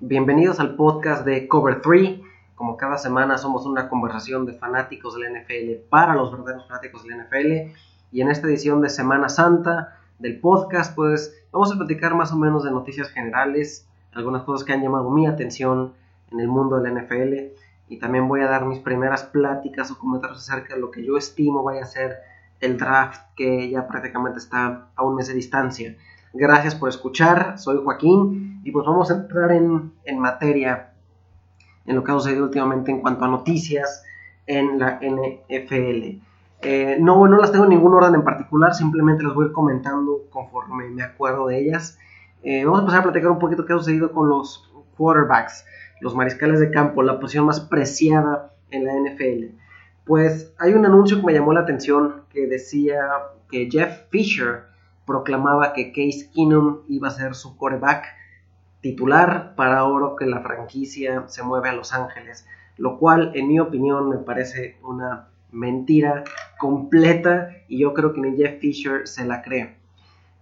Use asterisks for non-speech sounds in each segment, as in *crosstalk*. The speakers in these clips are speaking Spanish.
Bienvenidos al podcast de Cover 3. Como cada semana somos una conversación de fanáticos del NFL para los verdaderos fanáticos del NFL. Y en esta edición de Semana Santa del podcast, pues vamos a platicar más o menos de noticias generales, algunas cosas que han llamado mi atención en el mundo del NFL. Y también voy a dar mis primeras pláticas o comentarios acerca de lo que yo estimo vaya a ser el draft que ya prácticamente está a un mes de distancia. Gracias por escuchar, soy Joaquín y pues vamos a entrar en, materia en lo que ha sucedido últimamente en cuanto a noticias en la NFL. Eh, no, no las tengo en ningún orden en particular, simplemente las voy comentando conforme me acuerdo de ellas. Eh, vamos a empezar a platicar un poquito qué ha sucedido con los quarterbacks, los mariscales de campo, la posición más preciada en la NFL. Pues hay un anuncio que me llamó la atención que decía que Jeff Fisher proclamaba que Case Keenum iba a ser su coreback titular para ahora que la franquicia se mueve a Los Ángeles, lo cual en mi opinión me parece una mentira completa y yo creo que ni Jeff Fisher se la cree.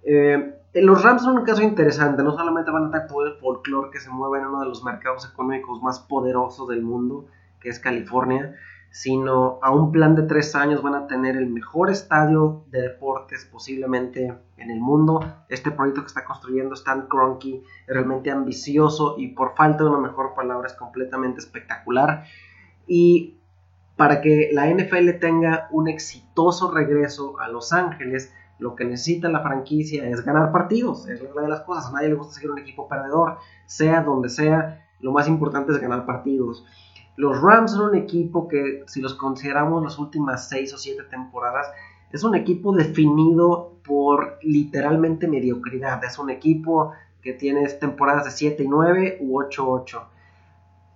Eh, los Rams son un caso interesante, no solamente van a estar todo el folclore que se mueve en uno de los mercados económicos más poderosos del mundo, que es California, sino a un plan de tres años van a tener el mejor estadio de deportes posiblemente en el mundo. Este proyecto que está construyendo Stan Kroenke es realmente ambicioso y por falta de una mejor palabra es completamente espectacular. Y para que la NFL tenga un exitoso regreso a Los Ángeles, lo que necesita la franquicia es ganar partidos, es una de las cosas. A nadie le gusta seguir un equipo perdedor, sea donde sea, lo más importante es ganar partidos. Los Rams son un equipo que, si los consideramos las últimas 6 o 7 temporadas, es un equipo definido por literalmente mediocridad. Es un equipo que tiene temporadas de 7 y 9 u 8-8.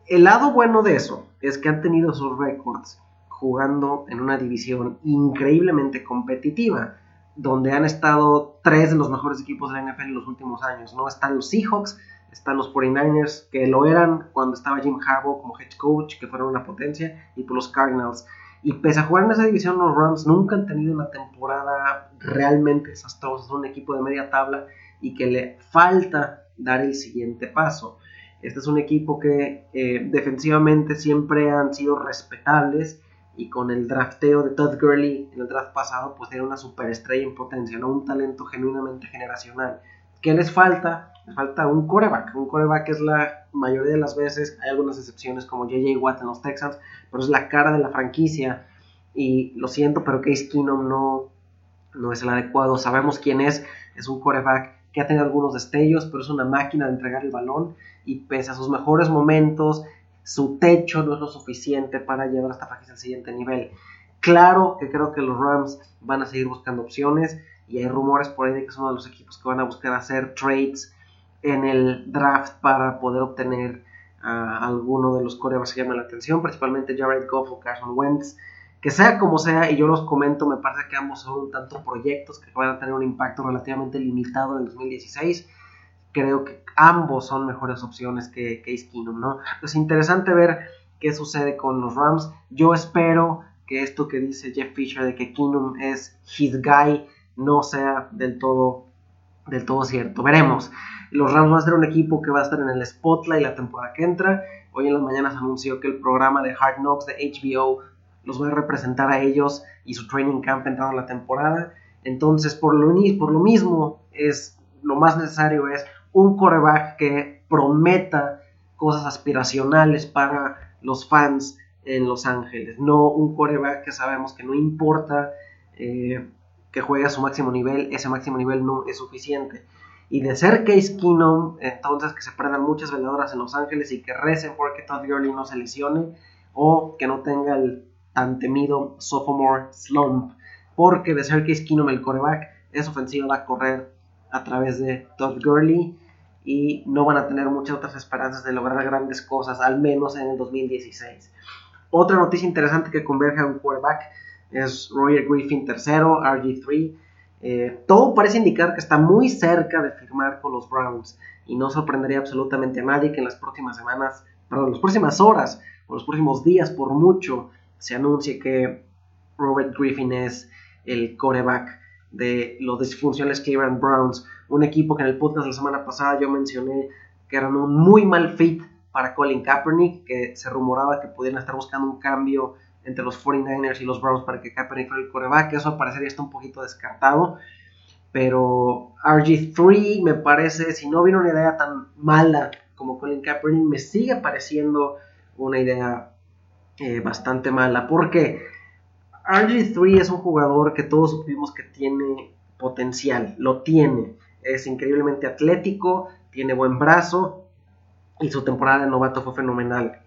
El lado bueno de eso es que han tenido sus récords jugando en una división increíblemente competitiva, donde han estado tres de los mejores equipos de la NFL en los últimos años. No están los Seahawks, están los 49ers, que lo eran cuando estaba Jim Harbaugh como head coach, que fueron una potencia, y por los Cardinals. Y pese a jugar en esa división, los Rams nunca han tenido una temporada realmente desastrosa. Son un equipo de media tabla y que le falta dar el siguiente paso. Este es un equipo que eh, defensivamente siempre han sido respetables y con el drafteo de Todd Gurley en el draft pasado, pues tiene una superestrella en potencia, un talento genuinamente generacional. ¿Qué les falta? Les falta un coreback. Un coreback es la mayoría de las veces, hay algunas excepciones como JJ Watt en los Texans, pero es la cara de la franquicia. Y lo siento, pero Case Keenum no, no es el adecuado. Sabemos quién es. Es un coreback que ha tenido algunos destellos, pero es una máquina de entregar el balón. Y pese a sus mejores momentos, su techo no es lo suficiente para llevar a esta franquicia al siguiente nivel. Claro que creo que los Rams van a seguir buscando opciones y hay rumores por ahí de que es uno de los equipos que van a buscar hacer trades en el draft para poder obtener a alguno de los corebacks que llaman la atención, principalmente Jared Goff o Carson Wentz. Que sea como sea, y yo los comento, me parece que ambos son un tanto proyectos que van a tener un impacto relativamente limitado en el 2016. Creo que ambos son mejores opciones que Case Keenum, ¿no? Es interesante ver qué sucede con los Rams. Yo espero que esto que dice Jeff Fisher de que Keenum es his guy no sea del todo, del todo cierto. Veremos. Los Rams van a ser un equipo que va a estar en el spotlight la temporada que entra. Hoy en las mañanas anunció que el programa de Hard Knocks de HBO los va a representar a ellos y su training camp entrando la temporada. Entonces, por lo, por lo mismo, es lo más necesario es un coreback que prometa cosas aspiracionales para los fans en Los Ángeles. No un coreback que sabemos que no importa eh, que juegue a su máximo nivel, ese máximo nivel no es suficiente. Y de ser Case Keenum, entonces que se prendan muchas veladoras en Los Ángeles y que recen porque Todd Gurley no se lesione o que no tenga el tan temido sophomore slump. Porque de ser Case Keenum el coreback, es ofensivo va a correr a través de Todd Gurley y no van a tener muchas otras esperanzas de lograr grandes cosas, al menos en el 2016. Otra noticia interesante que converge a un quarterback es Roger Griffin tercero, RG3. Eh, todo parece indicar que está muy cerca de firmar con los Browns y no sorprendería absolutamente a nadie que en las próximas semanas, perdón, en las próximas horas o los próximos días por mucho se anuncie que Robert Griffin es el coreback de los disfuncionales Cleveland Browns, un equipo que en el podcast la semana pasada yo mencioné que eran un muy mal fit para Colin Kaepernick, que se rumoraba que pudieran estar buscando un cambio entre los 49ers y los Browns para que Kaepernick fuera el coreback, eso parecería está un poquito descartado, pero RG3 me parece, si no viene una idea tan mala como Colin Kaepernick, me sigue pareciendo una idea eh, bastante mala, porque RG3 es un jugador que todos supimos que tiene potencial, lo tiene, es increíblemente atlético, tiene buen brazo y su temporada de novato fue fenomenal.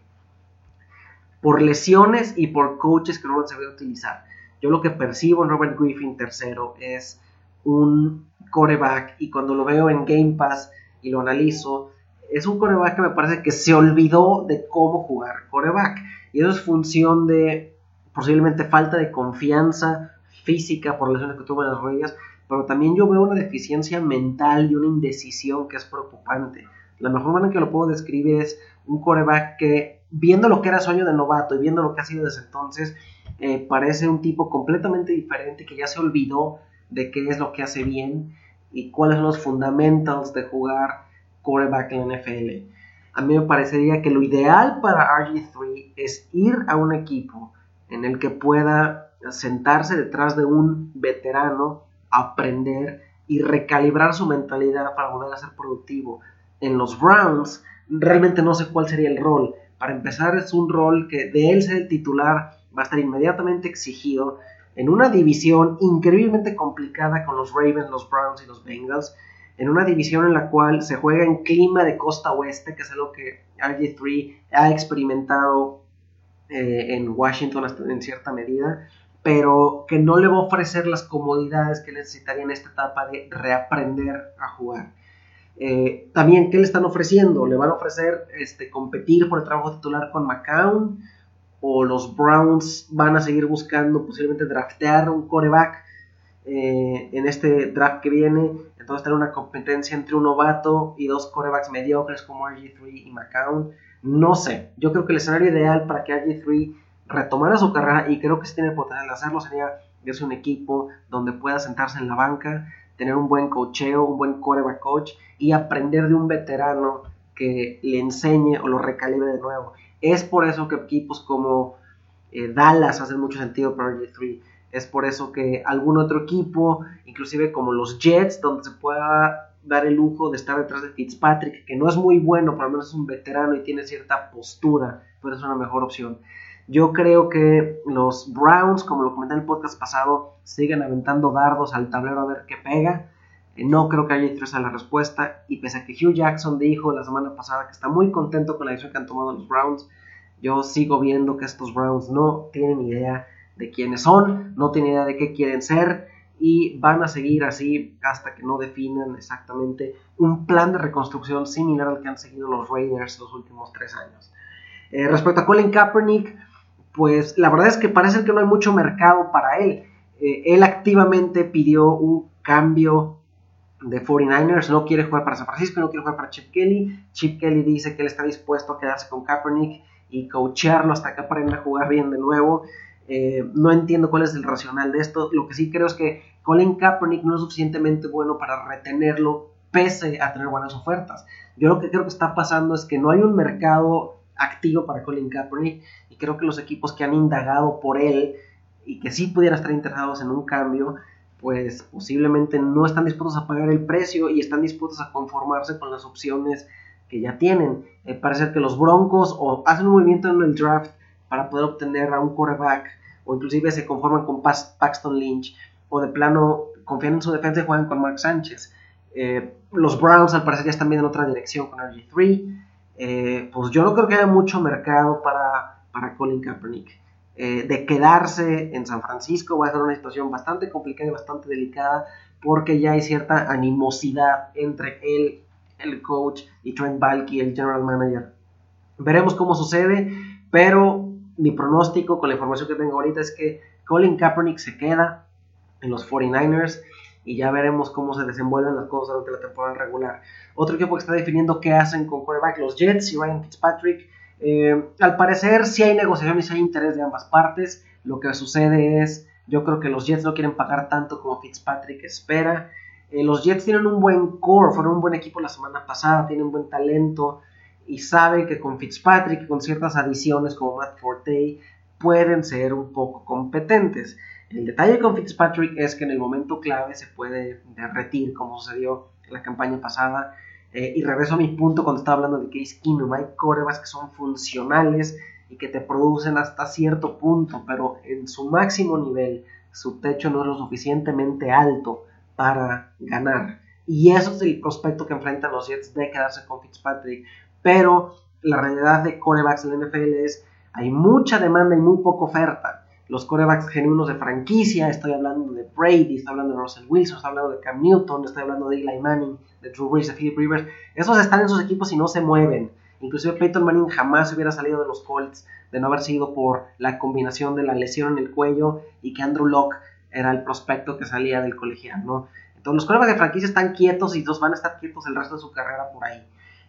Por lesiones y por coaches que no lo sabía utilizar. Yo lo que percibo en Robert Griffin tercero es un coreback y cuando lo veo en Game Pass y lo analizo, es un coreback que me parece que se olvidó de cómo jugar coreback. Y eso es función de posiblemente falta de confianza física por lesiones que tuvo en las rodillas, pero también yo veo una deficiencia mental y una indecisión que es preocupante. La mejor manera que lo puedo describir es un coreback que, viendo lo que era sueño de novato y viendo lo que ha sido desde entonces, eh, parece un tipo completamente diferente que ya se olvidó de qué es lo que hace bien y cuáles son los fundamentals de jugar quarterback en la NFL. A mí me parecería que lo ideal para RG3 es ir a un equipo en el que pueda sentarse detrás de un veterano, aprender y recalibrar su mentalidad para volver a ser productivo. En los Browns realmente no sé cuál sería el rol. Para empezar es un rol que de él ser el titular va a estar inmediatamente exigido en una división increíblemente complicada con los Ravens, los Browns y los Bengals, en una división en la cual se juega en clima de costa oeste, que es algo que RG3 ha experimentado eh, en Washington en cierta medida, pero que no le va a ofrecer las comodidades que necesitaría en esta etapa de reaprender a jugar. Eh, también, ¿qué le están ofreciendo? ¿Le van a ofrecer este, competir por el trabajo titular con McCown? o los Browns van a seguir buscando posiblemente draftear un coreback eh, en este draft que viene. Entonces tener una competencia entre un novato y dos corebacks mediocres como RG3 y McCown. No sé, yo creo que el escenario ideal para que RG3 retomara su carrera y creo que si tiene el potencial de hacerlo sería es un equipo donde pueda sentarse en la banca, tener un buen cocheo, un buen coreback coach y aprender de un veterano que le enseñe o lo recalibre de nuevo. Es por eso que equipos como eh, Dallas hacen mucho sentido para RG3. Es por eso que algún otro equipo, inclusive como los Jets, donde se pueda dar el lujo de estar detrás de Fitzpatrick, que no es muy bueno, pero al menos es un veterano y tiene cierta postura, pero es una mejor opción. Yo creo que los Browns, como lo comenté en el podcast pasado, siguen aventando dardos al tablero a ver qué pega. Eh, no creo que haya tres a la respuesta. Y pese a que Hugh Jackson dijo la semana pasada que está muy contento con la decisión que han tomado los Browns, yo sigo viendo que estos Browns no tienen idea de quiénes son, no tienen idea de qué quieren ser y van a seguir así hasta que no definan exactamente un plan de reconstrucción similar al que han seguido los Raiders los últimos tres años. Eh, respecto a Colin Kaepernick, pues la verdad es que parece que no hay mucho mercado para él. Eh, él activamente pidió un cambio de 49ers, no quiere jugar para San Francisco, no quiere jugar para Chip Kelly. Chip Kelly dice que él está dispuesto a quedarse con Kaepernick y coachearlo hasta que aprenda a jugar bien de nuevo. Eh, no entiendo cuál es el racional de esto. Lo que sí creo es que Colin Kaepernick no es suficientemente bueno para retenerlo pese a tener buenas ofertas. Yo lo que creo que está pasando es que no hay un mercado activo para Colin Kaepernick y creo que los equipos que han indagado por él y que sí pudieran estar interesados en un cambio pues posiblemente no están dispuestos a pagar el precio y están dispuestos a conformarse con las opciones que ya tienen. Eh, parece que los Broncos o hacen un movimiento en el draft para poder obtener a un quarterback o inclusive se conforman con Paxton Lynch o de plano confían en su defensa y juegan con Mark Sánchez. Eh, los Browns al parecer ya están viendo en otra dirección con RG3. Eh, pues yo no creo que haya mucho mercado para, para Colin Kaepernick. Eh, de quedarse en San Francisco va a ser una situación bastante complicada y bastante delicada porque ya hay cierta animosidad entre él, el coach, y Trent Balky, el general manager. Veremos cómo sucede, pero mi pronóstico con la información que tengo ahorita es que Colin Kaepernick se queda en los 49ers y ya veremos cómo se desenvuelven las cosas durante la temporada regular. Otro equipo que está definiendo qué hacen con quarterback, los Jets y Ryan Fitzpatrick eh, al parecer, si hay negociaciones y hay interés de ambas partes. Lo que sucede es, yo creo que los Jets no quieren pagar tanto como Fitzpatrick espera. Eh, los Jets tienen un buen core, fueron un buen equipo la semana pasada, tienen buen talento y saben que con Fitzpatrick con ciertas adiciones como Matt Forte pueden ser un poco competentes. El detalle con Fitzpatrick es que en el momento clave se puede derretir, como sucedió en la campaña pasada. Eh, y regreso a mi punto cuando estaba hablando de Case Keenum. Hay corebacks que son funcionales y que te producen hasta cierto punto, pero en su máximo nivel, su techo no es lo suficientemente alto para ganar. Y eso es el prospecto que enfrentan los Jets de quedarse con Fitzpatrick. Pero la realidad de corebacks en la NFL es hay mucha demanda y muy poca oferta. Los corebacks genuinos de franquicia, estoy hablando de Brady, estoy hablando de Russell Wilson, estoy hablando de Cam Newton, estoy hablando de Eli Manning, de Drew Brees, de Philip Rivers, esos están en sus equipos y no se mueven. Inclusive Peyton Manning jamás hubiera salido de los Colts de no haber sido por la combinación de la lesión en el cuello y que Andrew Locke era el prospecto que salía del colegial, ¿no? Entonces los corebacks de franquicia están quietos y dos van a estar quietos el resto de su carrera por ahí.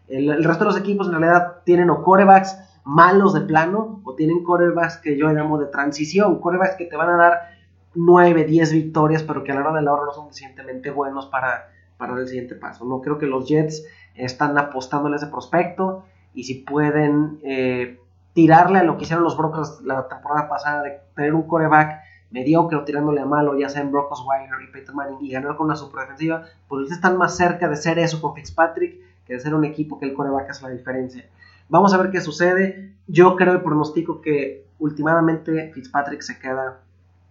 El, el resto de los equipos en realidad tienen o corebacks malos de plano o tienen corebacks que yo llamo de transición, corebacks que te van a dar 9, 10 victorias, pero que a la hora de la hora no son suficientemente buenos para, para el siguiente paso. No creo que los Jets están apostándole a ese prospecto y si pueden eh, tirarle a lo que hicieron los Broncos la temporada pasada de tener un coreback mediocre o tirándole a malo, ya sea en Brock Osweiler y Peyton Manning, y ganar con una super defensiva, pues están más cerca de ser eso con Fitzpatrick que de ser un equipo que el coreback es la diferencia. Vamos a ver qué sucede. Yo creo y pronostico que últimamente Fitzpatrick se queda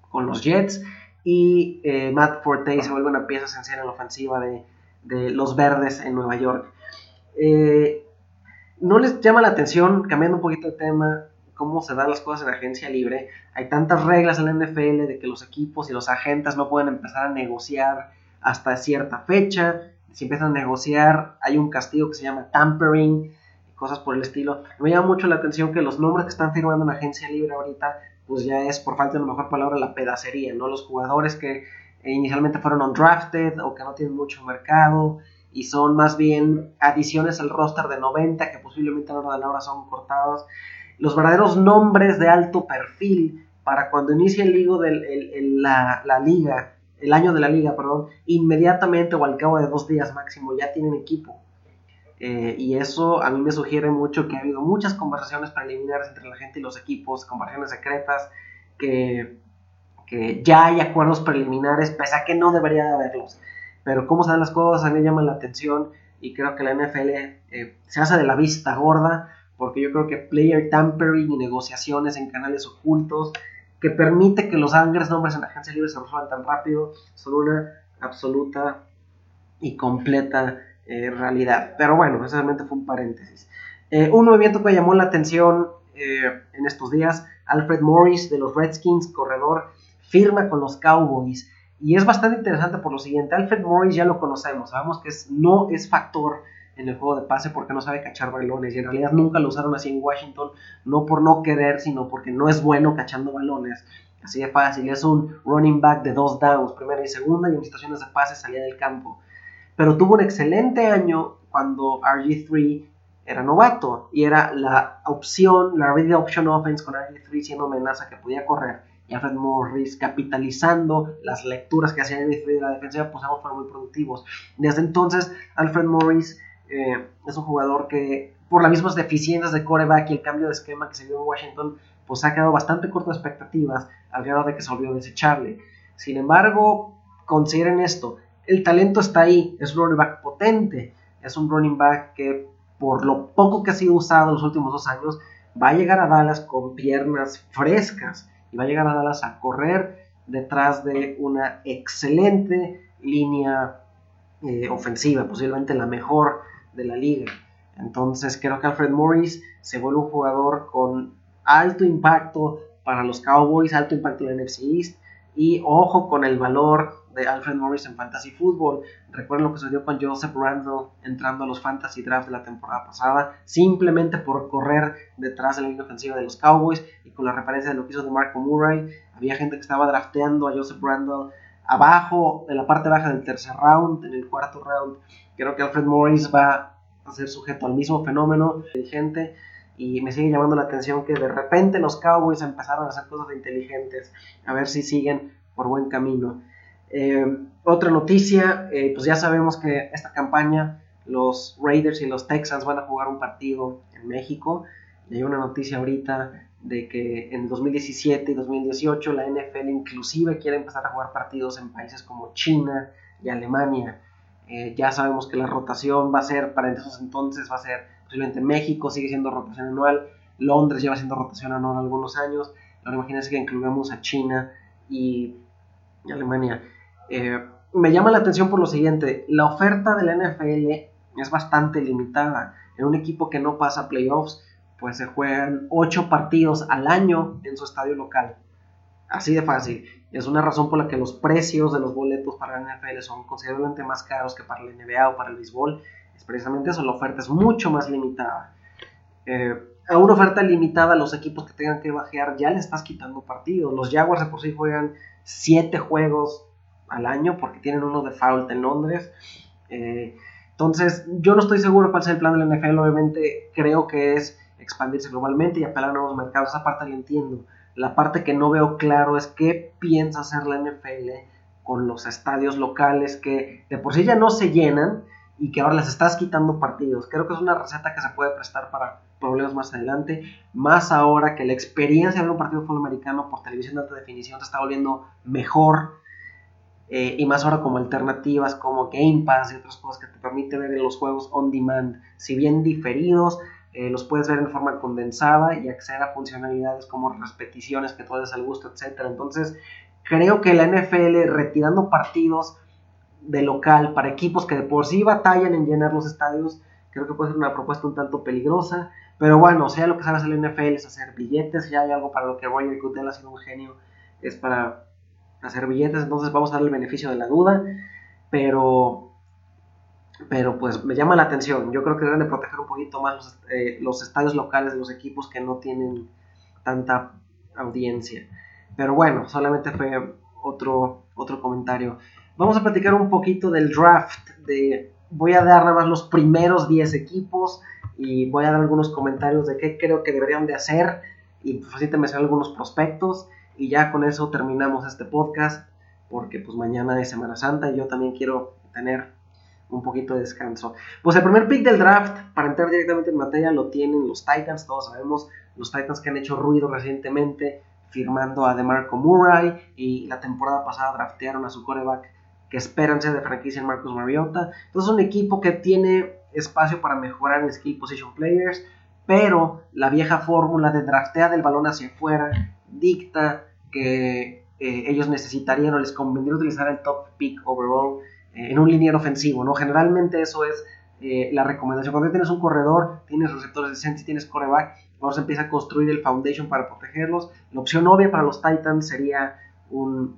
con los Jets y eh, Matt Forte se vuelve una pieza esencial en la ofensiva de, los verdes en Nueva York. Eh, ¿No les llama la atención, cambiando un poquito de tema, cómo se dan las cosas en agencia libre? Hay tantas reglas en la NFL de que los equipos y los agentes no pueden empezar a negociar hasta cierta fecha. Si empiezan a negociar, hay un castigo que se llama tampering cosas por el estilo. Me llama mucho la atención que los nombres que están firmando en agencia libre ahorita, pues ya es por falta de una mejor palabra la pedacería, ¿no? Los jugadores que inicialmente fueron undrafted o que no tienen mucho mercado y son más bien adiciones al roster de 90 que posiblemente a la hora de la son cortados. Los verdaderos nombres de alto perfil para cuando inicie el, ligo del, la, la liga, el año de la liga, perdón, inmediatamente o al cabo de dos días máximo ya tienen equipo eh, y eso a mí me sugiere mucho que ha habido muchas conversaciones preliminares entre la gente y los equipos, conversaciones secretas, que, que ya hay acuerdos preliminares, pese a que no debería de haberlos. Pero cómo dan las cosas a mí me llama la atención y creo que la NFL eh, se hace de la vista gorda, porque yo creo que player tampering y negociaciones en canales ocultos que permite que los grandes nombres en la agencia libre se resuelvan tan rápido son una absoluta y completa eh, realidad. Pero bueno, realmente fue un paréntesis. Eh, un movimiento que llamó la atención eh, en estos días, Alfred Morris de los Redskins, corredor, firma con los Cowboys. Y es bastante interesante por lo siguiente, Alfred Morris ya lo conocemos, sabemos que no es factor en el juego de pase porque no sabe cachar balones y en realidad nunca lo usaron así en Washington, no por no querer, sino porque no es bueno cachando balones. Así de fácil, es un running back de dos downs, primera y segunda, y en situaciones de pase salía del campo pero tuvo un excelente año cuando RG3 era novato y era la opción, la ready option offense con RG3 siendo amenaza que podía correr y Alfred Morris capitalizando las lecturas que hacía RG3 de la defensiva, pues ambos fueron muy productivos. Desde entonces, Alfred Morris eh, es un jugador que, por las mismas deficiencias de coreback y el cambio de esquema que se dio en Washington, pues ha quedado bastante corto de expectativas al grado de que se olvidó desecharle. Sin embargo, consideren esto, el talento está ahí, es un running back potente, es un running back que por lo poco que ha sido usado en los últimos dos años, va a llegar a Dallas con piernas frescas y va a llegar a Dallas a correr detrás de una excelente línea eh, ofensiva, posiblemente la mejor de la liga. Entonces creo que Alfred Morris se vuelve un jugador con alto impacto para los Cowboys, alto impacto en la NFC East y ojo con el valor de Alfred Morris en Fantasy Football. Recuerden lo que sucedió con Joseph Randall entrando a los Fantasy Drafts de la temporada pasada, simplemente por correr detrás de la línea ofensiva de los Cowboys y con la referencia de lo que hizo de Marco Murray. Había gente que estaba drafteando a Joseph Randall abajo, en la parte baja del tercer round, en el cuarto round. Creo que Alfred Morris va a ser sujeto al mismo fenómeno inteligente y me sigue llamando la atención que de repente los Cowboys empezaron a hacer cosas inteligentes, a ver si siguen por buen camino. Eh, otra noticia, eh, pues ya sabemos que esta campaña los Raiders y los Texans van a jugar un partido en México. Y hay una noticia ahorita de que en 2017 y 2018 la NFL inclusive quiere empezar a jugar partidos en países como China y Alemania. Eh, ya sabemos que la rotación va a ser, para esos entonces va a ser posiblemente México, sigue siendo rotación anual, Londres lleva siendo rotación anual algunos años, ahora imagínense que incluimos a China y, Alemania. Eh, me llama la atención por lo siguiente, la oferta de la NFL es bastante limitada. En un equipo que no pasa playoffs, pues se juegan 8 partidos al año en su estadio local. Así de fácil. Es una razón por la que los precios de los boletos para la NFL son considerablemente más caros que para la NBA o para el béisbol. Es precisamente eso, la oferta es mucho más limitada. Eh, a una oferta limitada, los equipos que tengan que bajear ya le estás quitando partidos. Los Jaguars de por sí juegan 7 juegos al año porque tienen uno de foul en Londres. Eh, entonces, yo no estoy seguro cuál es el plan de la NFL. Obviamente, creo que es expandirse globalmente y apelar a nuevos mercados. Esa parte la entiendo. La parte que no veo claro es qué piensa hacer la NFL con los estadios locales que de por sí ya no se llenan y que ahora les estás quitando partidos. Creo que es una receta que se puede prestar para problemas más adelante, más ahora que la experiencia de un partido de americano por televisión de alta definición se está volviendo mejor eh, y más ahora como alternativas como Game Pass y otras cosas que te permiten ver los juegos on demand, si bien diferidos, eh, los puedes ver en forma condensada y acceder a funcionalidades como repeticiones que tú des al gusto, etc. Entonces, creo que la NFL retirando partidos de local para equipos que de por sí batallan en llenar los estadios, creo que puede ser una propuesta un tanto peligrosa. Pero bueno, sea lo que sabe hacer la NFL es hacer billetes, si hay algo para lo que Roger Goodell ha sido un genio, es para hacer billetes, entonces vamos a darle el beneficio de la duda, pero, pero pues me llama la atención, yo creo que deben de proteger un poquito más los, eh, los estadios locales de los equipos que no tienen tanta audiencia. Pero bueno, solamente fue otro, otro comentario. Vamos a platicar un poquito del draft. De, voy a dar nada más los primeros 10 equipos y voy a dar algunos comentarios de qué creo que deberían de hacer y pues así te mencioné algunos prospectos y ya con eso terminamos este podcast porque pues mañana es Semana Santa y yo también quiero tener un poquito de descanso. Pues el primer pick del draft, para entrar directamente en materia, lo tienen los Titans, todos sabemos, los Titans que han hecho ruido recientemente firmando a DeMarco Murray y la temporada pasada draftearon a su coreback que esperan ser de franquicia en Marcus Mariota. Entonces es un equipo que tiene espacio para mejorar en skill position players, pero la vieja fórmula de draftear el balón hacia afuera dicta que eh, ellos necesitarían o les convendría utilizar el top pick overall eh, en un liniero ofensivo, ¿no? Generalmente eso es eh, la recomendación. Cuando tienes un corredor, tienes receptores decentes, tienes coreback, ahora se empieza a construir el foundation para protegerlos. La opción obvia para los Titans sería un,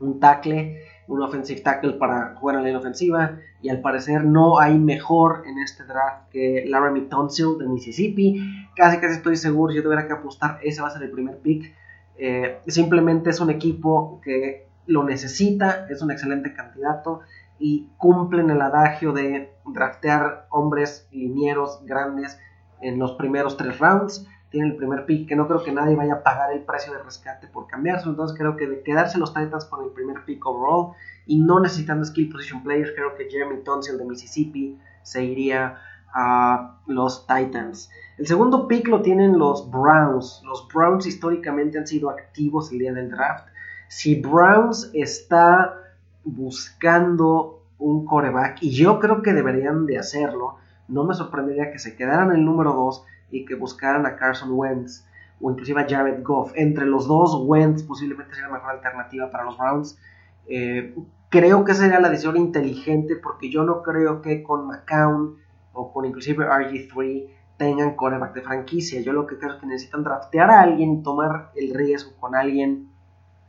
un tackle, un offensive tackle para jugar en la línea ofensiva. Y al parecer no hay mejor en este draft que Laramie Tonsil de Mississippi. Casi casi estoy seguro, si yo tuviera que apostar, ese va a ser el primer pick. Eh, simplemente es un equipo que lo necesita, es un excelente candidato y cumplen el adagio de draftear hombres linieros grandes en los primeros tres rounds. Tienen el primer pick que no creo que nadie vaya a pagar el precio de rescate por cambiarse. Entonces creo que de quedarse los Titans con el primer pick overall y no necesitando skill position players, creo que Jeremy Tonsil de Mississippi se iría a los Titans. El segundo pick lo tienen los Browns. Los Browns históricamente han sido activos el día del draft. Si Browns está buscando un coreback, y yo creo que deberían de hacerlo, no me sorprendería que se quedaran el número 2 y que buscaran a Carson Wentz o inclusive a Jared Goff. Entre los dos, Wentz posiblemente sea la mejor alternativa para los Browns. Eh, creo que sería la decisión inteligente porque yo no creo que con McCown o con inclusive RG3 tengan coreback de franquicia. Yo lo que creo es que necesitan draftear a alguien y tomar el riesgo con alguien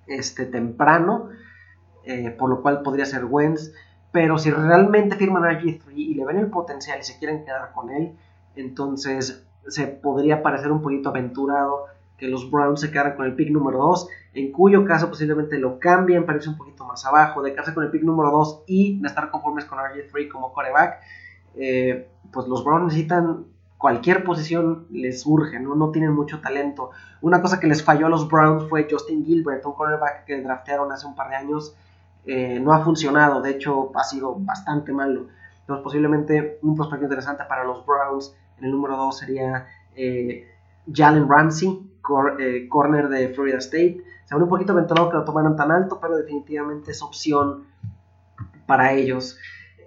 este, temprano, eh, por lo cual podría ser Wentz. Pero si realmente firman a RG3 y le ven el potencial y se quieren quedar con él, entonces se podría parecer un poquito aventurado que los Browns se quedaran con el pick número 2, en cuyo caso posiblemente lo cambien, parece un poquito más abajo, de quedarse con el pick número 2 y estar conformes con RG3 como coreback. Eh, pues los Browns necesitan cualquier posición les urge, ¿no? no tienen mucho talento. Una cosa que les falló a los Browns fue Justin Gilbert, un cornerback que draftearon hace un par de años. eh, no ha funcionado, de hecho ha sido bastante malo. Entonces posiblemente un prospecto interesante para los Browns en el número 2 sería eh, Jalen Ramsey, eh, corner de Florida State. Se un poquito aventurado que lo tomaran tan alto, pero definitivamente es opción para ellos.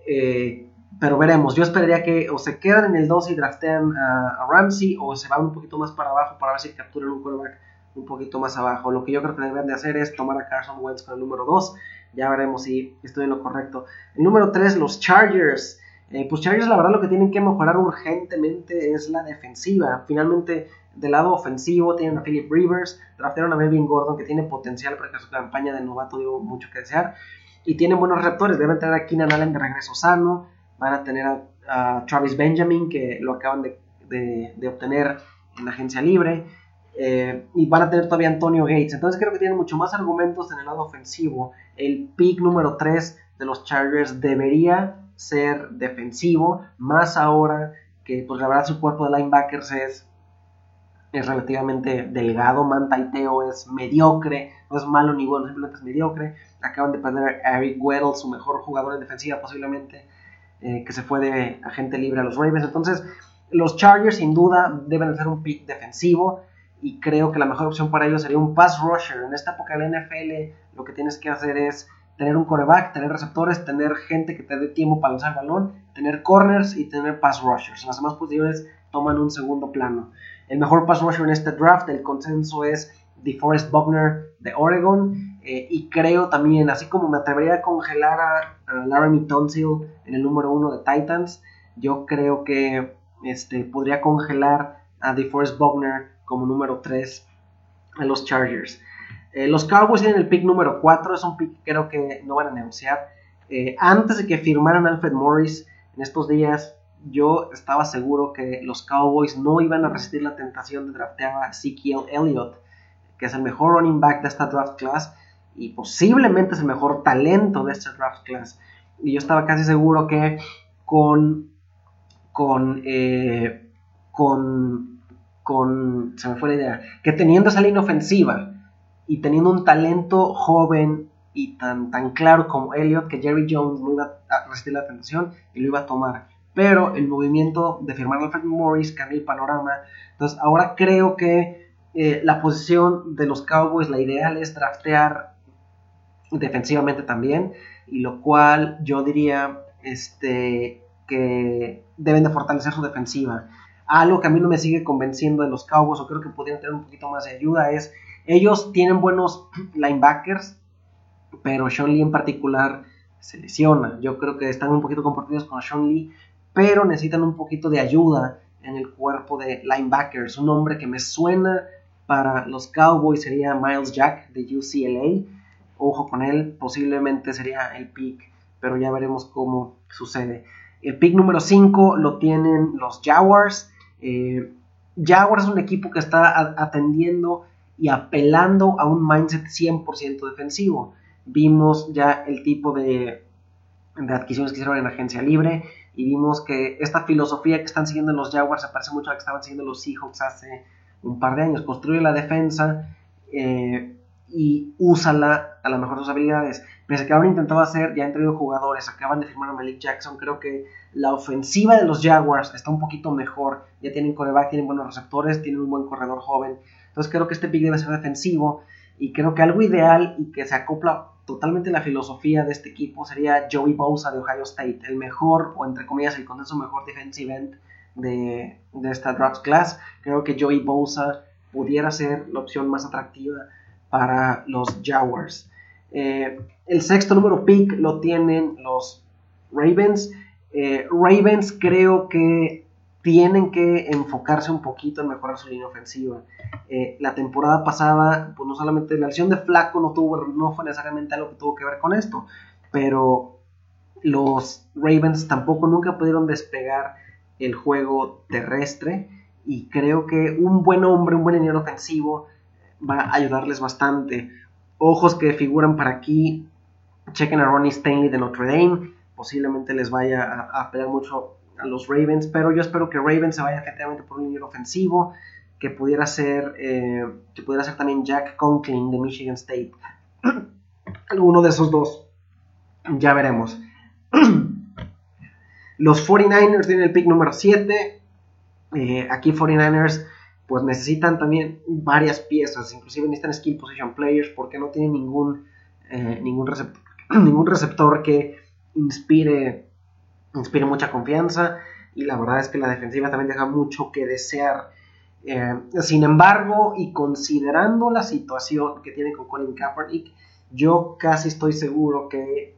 Eh, pero veremos, yo esperaría que o se quedan en el 2 y draftean a, Ramsey o se van un poquito más para abajo para ver si capturan un quarterback un poquito más abajo. Lo que yo creo que deberían de hacer es tomar a Carson Wentz con el número 2. Ya veremos si estoy en lo correcto. El número 3, los Chargers. Eh, pues Chargers la verdad lo que tienen que mejorar urgentemente es la defensiva. Finalmente del lado ofensivo tienen a Philip Rivers, draftearon a Melvin Gordon que tiene potencial para que su campaña de novato dio mucho que desear. Y tienen buenos receptores, deben tener a Keenan Allen de regreso sano, van a tener a, Travis Benjamin que lo acaban de, obtener en agencia libre. Eh, y van a tener todavía Antonio Gates. Entonces creo que tienen mucho más argumentos en el lado ofensivo. El pick número 3 de los Chargers debería ser defensivo, más ahora que pues la verdad su cuerpo de linebackers es es relativamente delgado, Mantaiteo es mediocre, no es malo ni bueno, simplemente es mediocre. Acaban de perder a Eric Weddle, su mejor jugador en defensiva posiblemente, eh, que se fue de agente libre a los Ravens. Entonces, los Chargers sin duda deben de ser un pick defensivo y creo que la mejor opción para ellos sería un pass rusher. En esta época de la NFL lo que tienes que hacer es tener un coreback, tener receptores, tener gente que te dé tiempo para lanzar el balón, tener corners y tener pass rushers. Las demás posiciones toman un segundo plano. El mejor pass rusher en este draft, el consenso es DeForest Buckner de Oregon. Eh, y creo también, así como me atrevería a congelar a, Laramie Tonsil en el número uno de Titans, yo creo que este, podría congelar a DeForest Buckner como número 3 en los Chargers. Eh, los Cowboys tienen el pick número 4, es un pick que creo que no van a negociar. Eh, antes de que firmaran Alfred Morris, en estos días yo estaba seguro que los Cowboys no iban a resistir la tentación de draftear a Ezekiel Elliott, que es el mejor running back de esta draft class y posiblemente es el mejor talento de esta draft class. Y yo estaba casi seguro que con, con, eh, con, con, se me fue la idea, que teniendo esa línea ofensiva y teniendo un talento joven y tan, tan claro como Elliott, que Jerry Jones no iba a resistir la tentación y lo iba a tomar pero el movimiento de firmar Alfred Morris cambia el panorama. Entonces ahora creo que eh, la posición de los Cowboys, la ideal es draftear defensivamente también, y lo cual yo diría este, que deben de fortalecer su defensiva. Algo que a mí no me sigue convenciendo de los Cowboys, o creo que podrían tener un poquito más de ayuda, es ellos tienen buenos *clears throat* linebackers, pero Sean Lee en particular se lesiona. Yo creo que están un poquito compartidos con Sean Lee, pero necesitan un poquito de ayuda en el cuerpo de linebackers. Un nombre que me suena para los Cowboys sería Miles Jack de UCLA. Ojo con él, posiblemente sería el pick, pero ya veremos cómo sucede. El pick número 5 lo tienen los Jaguars. Eh, Jaguars es un equipo que está atendiendo y apelando a un mindset 100% defensivo. Vimos ya el tipo de, adquisiciones que hicieron en agencia libre y vimos que esta filosofía que están siguiendo los Jaguars se parece mucho a la que estaban siguiendo los Seahawks hace un par de años. Construye la defensa eh, y úsala a la mejor de sus habilidades. Pese a que ahora intentado hacer, ya han traído jugadores, acaban de firmar a Malik Jackson, creo que la ofensiva de los Jaguars está un poquito mejor. Ya tienen coreback, tienen buenos receptores, tienen un buen corredor joven. Entonces creo que este pick debe ser defensivo y creo que algo ideal y que se acopla totalmente la filosofía de este equipo sería Joey Bosa de Ohio State, el mejor, o entre comillas, el consenso mejor defensive end de, esta draft class. Creo que Joey Bosa pudiera ser la opción más atractiva para los Jaguars. Eh, el sexto número pick lo tienen los Ravens. Eh, Ravens creo que tienen que enfocarse un poquito en mejorar su línea ofensiva. Eh, la temporada pasada, pues no solamente la lesión de Flaco no, tuvo, no fue necesariamente algo que tuvo que ver con esto, pero los Ravens tampoco nunca pudieron despegar el juego terrestre y creo que un buen hombre, un buen línea ofensivo va a ayudarles bastante. Ojos que figuran para aquí, chequen a Ronnie Stanley de Notre Dame, posiblemente les vaya a, a mucho a los Ravens, pero yo espero que Ravens se vaya efectivamente por un línea ofensivo, que pudiera ser, eh, que pudiera ser también Jack Conklin de Michigan State. *clears throat* Alguno de esos dos. ya veremos. *clears throat* Los 49ers tienen el pick número 7. Eh, aquí 49ers pues necesitan también varias piezas, inclusive necesitan skill position players porque no tienen ningún, eh, ningún, receptor, *clears throat* ningún receptor que inspire, inspire mucha confianza y la verdad es que la defensiva también deja mucho que desear. Eh, sin embargo, y considerando la situación que tiene con Colin Kaepernick, yo casi estoy seguro que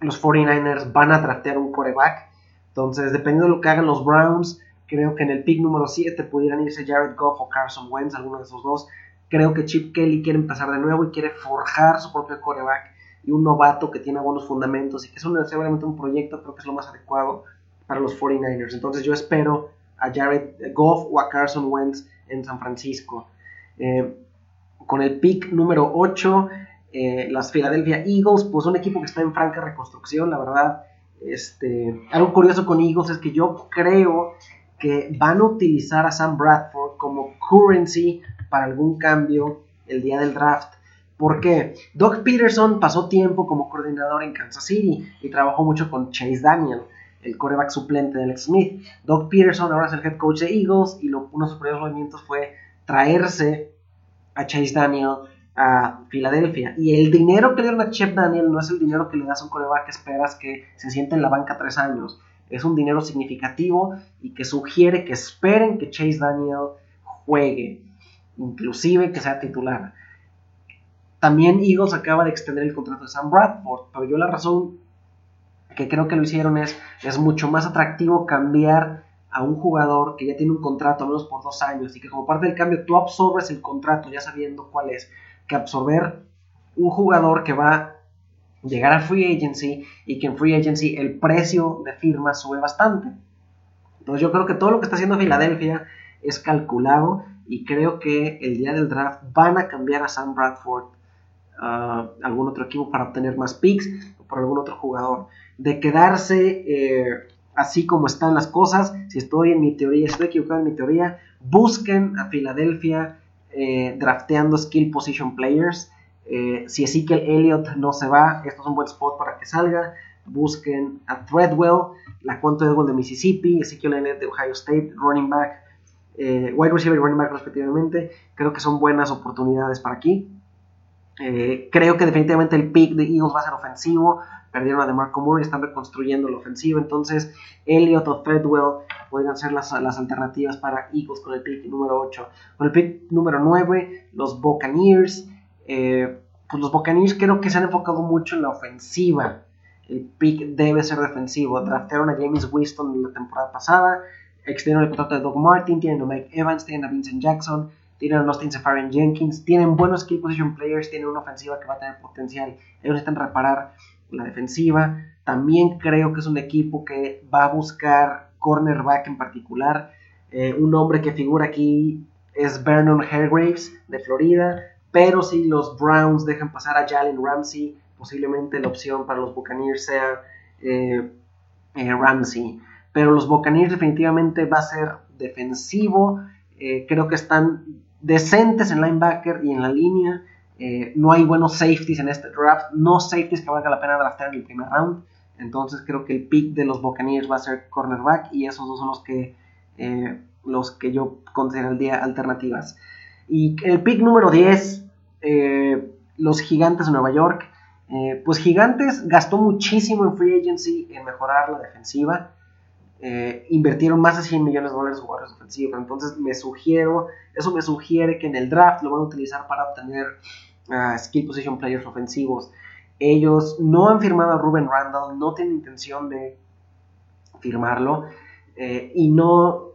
los 49ers van a tratear un coreback. Entonces, dependiendo de lo que hagan los Browns, creo que en el pick número 7 pudieran irse Jared Goff o Carson Wentz, alguno de esos dos. Creo que Chip Kelly quiere empezar de nuevo y quiere forjar su propio coreback y un novato que tiene buenos fundamentos y que es un, seguramente un proyecto, creo que es lo más adecuado para los 49ers. Entonces yo espero a Jared Goff o a Carson Wentz en San Francisco. Eh, con el pick número 8, eh, las Philadelphia Eagles, pues un equipo que está en franca reconstrucción, la verdad. Este, algo curioso con Eagles es que yo creo que van a utilizar a Sam Bradford como currency para algún cambio el día del draft. ¿Por qué? Doug Peterson pasó tiempo como coordinador en Kansas City y trabajó mucho con Chase Daniel el coreback suplente de Alex Smith. Doug Peterson ahora es el head coach de Eagles y uno de sus primeros movimientos fue traerse a Chase Daniel a Filadelfia. Y el dinero que le dieron a Chef Daniel no es el dinero que le das a un coreback que esperas que se siente en la banca tres años. Es un dinero significativo y que sugiere que esperen que Chase Daniel juegue, inclusive que sea titular. También Eagles acaba de extender el contrato de Sam Bradford, pero yo la razón que creo que lo hicieron es, es mucho más atractivo cambiar a un jugador que ya tiene un contrato al menos por dos años y que como parte del cambio tú absorbes el contrato ya sabiendo cuál es, que absorber un jugador que va llegar a free agency y que en free agency el precio de firma sube bastante. Entonces yo creo que todo lo que está haciendo Filadelfia es calculado y creo que el día del draft van a cambiar a Sam Bradford a uh, algún otro equipo para obtener más picks o por algún otro jugador de quedarse eh, así como están las cosas. Si estoy en mi teoría, estoy equivocado en mi teoría, busquen a Filadelfia eh, drafteando skill position players. Eh, si Ezekiel Elliott no se va, esto es un buen spot para que salga. Busquen a Threadwell, la cuenta de de Mississippi, Ezekiel Elliott de Ohio State, running back, wide receiver y running back respectivamente. Creo que son buenas oportunidades para aquí. creo que definitivamente el pick de Eagles va a ser ofensivo perdieron a DeMarco Murray, están reconstruyendo la ofensiva, entonces Elliott o Threadwell podrían ser las, alternativas para Eagles con el pick número 8. Con el pick número 9, los Buccaneers, eh, pues los Buccaneers creo que se han enfocado mucho en la ofensiva, el pick debe ser defensivo, draftearon a James Winston la temporada pasada, extendieron el contrato de Doug Martin, tienen a Mike Evans, tienen a Vincent Jackson, tienen a Austin Safarian Jenkins, tienen buenos skill position players, tienen una ofensiva que va a tener potencial, ellos necesitan reparar la defensiva. También creo que es un equipo que va a buscar cornerback en particular. Eh, un nombre que figura aquí es Vernon Hargraves de Florida. Pero si los Browns dejan pasar a Jalen Ramsey, posiblemente la opción para los Buccaneers sea eh, eh, Ramsey. Pero los Buccaneers definitivamente va a ser defensivo. creo que están decentes en linebacker y en la línea. Eh, no hay buenos safeties en este draft, no safeties que valga la pena draftear en el primer round. Entonces creo que el pick de los Buccaneers va a ser cornerback y esos dos son los que, eh, los que yo considero el día alternativas. Y el pick número 10, eh, los Gigantes de Nueva York. pues Gigantes gastó muchísimo en free agency en mejorar la defensiva. invirtieron más de 100 millones de dólares en jugadores ofensivos. Entonces me sugiero, eso me sugiere que en el draft lo van a utilizar para obtener skill position players ofensivos. Ellos no han firmado a Ruben Randall, no tienen intención de firmarlo eh, y no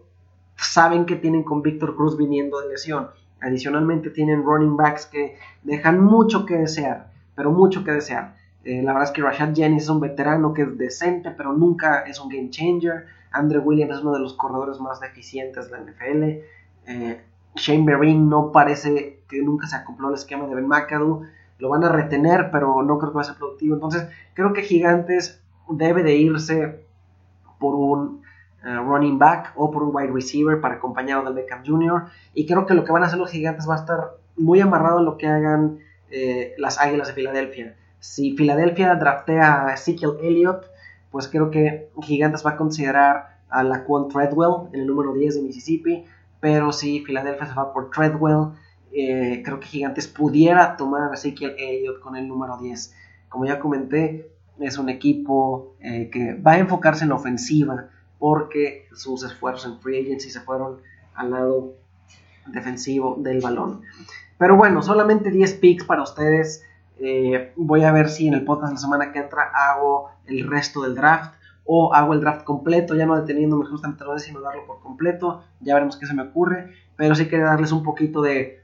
saben que tienen con Víctor Cruz viniendo de lesión. Adicionalmente tienen running backs que dejan mucho que desear, pero mucho que desear. Eh, la verdad es que Rashad Jennings es un veterano que es decente, pero nunca es un game changer. Andrew Williams es uno de los corredores más deficientes de la NFL. Eh, Shane Vereen no parece que nunca se acopló al esquema de Ben McAdoo. Lo van a retener, pero no creo que va a ser productivo. Entonces, creo que Gigantes debe de irse por un eh, running back o por un wide receiver para acompañado del Beckham Jr. Y creo que lo que van a hacer los Gigantes va a estar muy amarrado a lo que hagan eh, las Águilas de Filadelfia. si Filadelfia draftea a Ezekiel Elliott, pues creo que Gigantes va a considerar a la Quan Treadwell en el número 10 de Mississippi, pero si Filadelfia se va por Treadwell, eh, creo que Gigantes pudiera tomar a Ezekiel Elliott con el número 10. Como ya comenté, es un equipo que va a enfocarse en la ofensiva porque sus esfuerzos en free agency se fueron al lado defensivo del balón. Pero bueno, solamente 10 picks para ustedes. Eh, voy a ver si en el podcast la semana que entra hago el resto del draft o hago el draft completo, ya no deteniéndome justamente lo sino darlo por completo. Ya veremos qué se me ocurre. Pero sí quería darles un poquito de,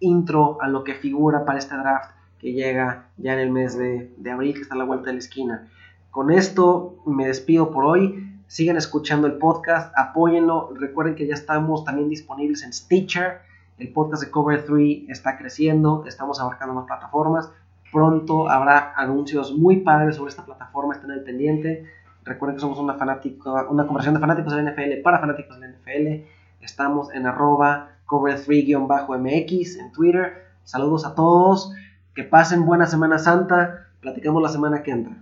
intro a lo que figura para este draft que llega ya en el mes de, de abril, que está a la vuelta de la esquina. Con esto me despido por hoy. Sigan escuchando el podcast, apóyenlo. Recuerden que ya estamos también disponibles en Stitcher. El podcast de Cover 3 está creciendo, estamos abarcando más plataformas. Pronto habrá anuncios muy padres sobre esta plataforma, estén al pendiente. Recuerden que somos una, una conversación de fanáticos del NFL para fanáticos del NFL. Estamos en arroba cover3-mx en Twitter. Saludos a todos. Que pasen buena Semana Santa. Platicamos la semana que entra.